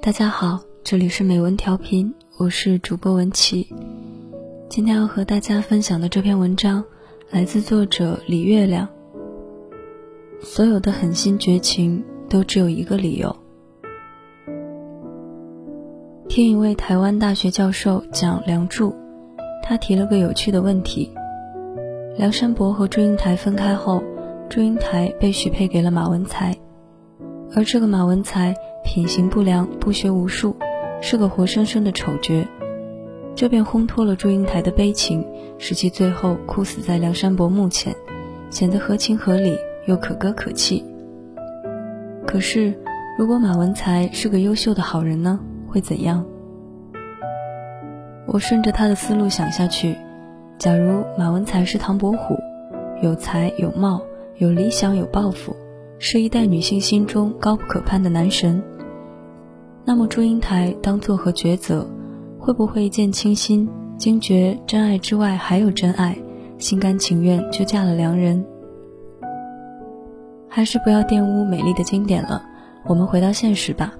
大家好，这里是美文调频，我是主播文琪。今天要和大家分享的这篇文章来自作者李月亮。所有的狠心绝情都只有一个理由。听一位台湾大学教授讲《梁祝》，他提了个有趣的问题：梁山伯和祝英台分开后，祝英台被许配给了马文才，而这个马文才品行不良，不学无术，是个活生生的丑角。这便烘托了祝英台的悲情，使其最后哭死在梁山伯墓前，显得合情合理又可歌可泣。可是，如果马文才是个优秀的好人呢？会怎样？我顺着他的思路想下去，假如马文才是唐伯虎，有才有貌，有理想有抱负，是一代女性心中高不可攀的男神，那么祝英台当作何抉择？会不会一见倾心，惊觉真爱之外还有真爱，心甘情愿就嫁了良人？还是不要玷污美丽的经典了，我们回到现实吧。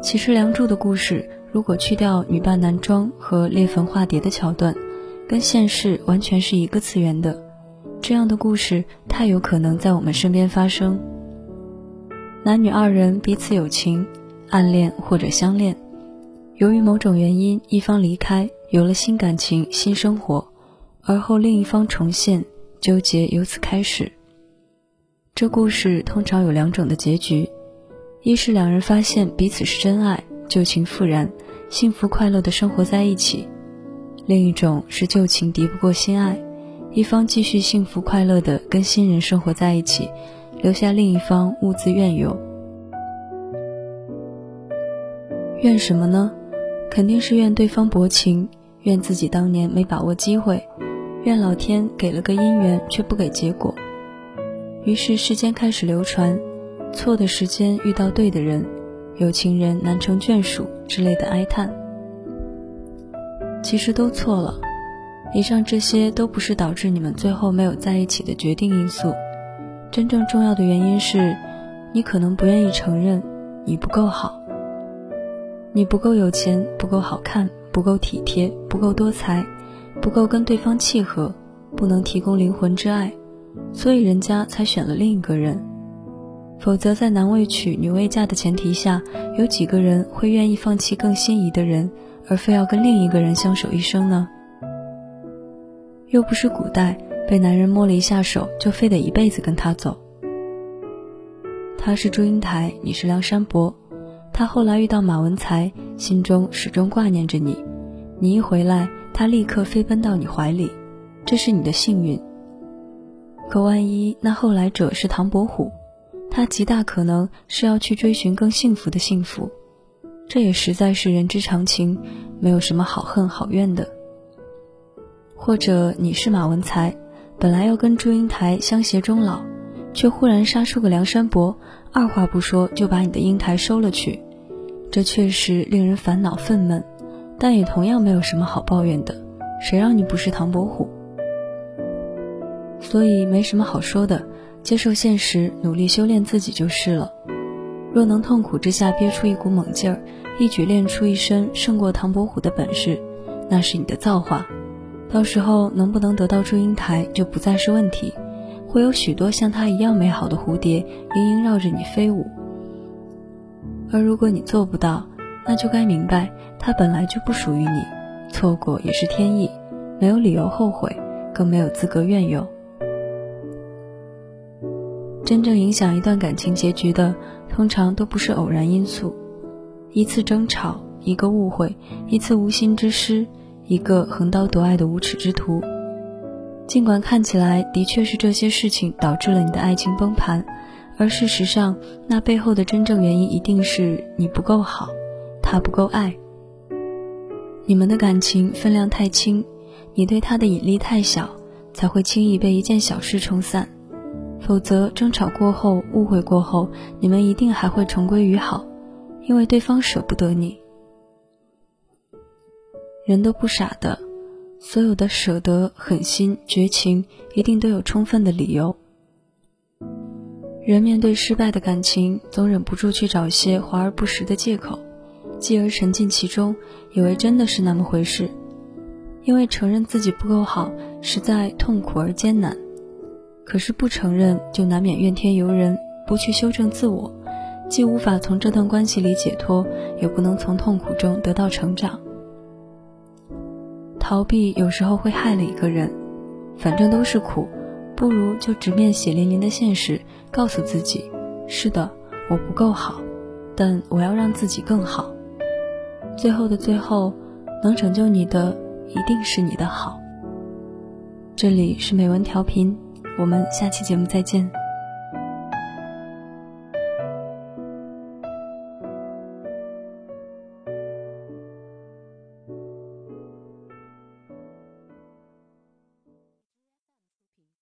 其实《梁祝》的故事，如果去掉女扮男装和裂坟化蝶的桥段，跟现实完全是一个次元的。这样的故事太有可能在我们身边发生。男女二人彼此有情、暗恋或者相恋。由于某种原因，一方离开，有了新感情、新生活，而后另一方重现，纠结由此开始。这故事通常有两种的结局：一是两人发现彼此是真爱，旧情复燃，幸福快乐的生活在一起；另一种是旧情敌不过新爱，一方继续幸福快乐的跟新人生活在一起，留下另一方兀自怨尤。怨什么呢？肯定是怨对方薄情，怨自己当年没把握机会，怨老天给了个姻缘却不给结果。于是世间开始流传“错的时间遇到对的人，有情人难成眷属”之类的哀叹。其实都错了，以上这些都不是导致你们最后没有在一起的决定因素。真正重要的原因是，你可能不愿意承认你不够好。你不够有钱，不够好看，不够体贴，不够多才，不够跟对方契合，不能提供灵魂之爱，所以人家才选了另一个人。否则，在男未娶，女未嫁的前提下，有几个人会愿意放弃更心仪的人，而非要跟另一个人相守一生呢？又不是古代，被男人摸了一下手，就非得一辈子跟他走。他是祝英台，你是梁山伯。他后来遇到马文才，心中始终挂念着你。你一回来，他立刻飞奔到你怀里，这是你的幸运。可万一那后来者是唐伯虎，他极大可能是要去追寻更幸福的幸福。这也实在是人之常情，没有什么好恨好怨的。或者你是马文才，本来要跟祝英台相携终老，却忽然杀出个梁山伯，二话不说就把你的英台收了去。这确实令人烦恼愤懑，但也同样没有什么好抱怨的。谁让你不是唐伯虎？所以没什么好说的，接受现实，努力修炼自己就是了。若能痛苦之下憋出一股猛劲儿，一举练出一身胜过唐伯虎的本事，那是你的造化。到时候能不能得到祝英台就不再是问题，会有许多像他一样美好的蝴蝶盈盈绕着你飞舞。而如果你做不到，那就该明白，它本来就不属于你，错过也是天意，没有理由后悔，更没有资格怨尤。真正影响一段感情结局的，通常都不是偶然因素，一次争吵，一个误会，一次无心之失，一个横刀夺爱的无耻之徒。尽管看起来的确是这些事情导致了你的爱情崩盘。而事实上，那背后的真正原因一定是你不够好，他不够爱。你们的感情分量太轻，你对他的引力太小，才会轻易被一件小事冲散。否则，争吵过后、误会过后，你们一定还会重归于好，因为对方舍不得你。人都不傻的，所有的舍得、狠心、绝情，一定都有充分的理由。人面对失败的感情，总忍不住去找些华而不实的借口，继而沉浸其中，以为真的是那么回事。因为承认自己不够好，实在痛苦而艰难。可是不承认，就难免怨天尤人，不去修正自我，既无法从这段关系里解脱，也不能从痛苦中得到成长。逃避有时候会害了一个人，反正都是苦。不如就直面血淋淋的现实，告诉自己：是的，我不够好，但我要让自己更好。最后的最后，能拯救你的一定是你的好。这里是美文调频，我们下期节目再见。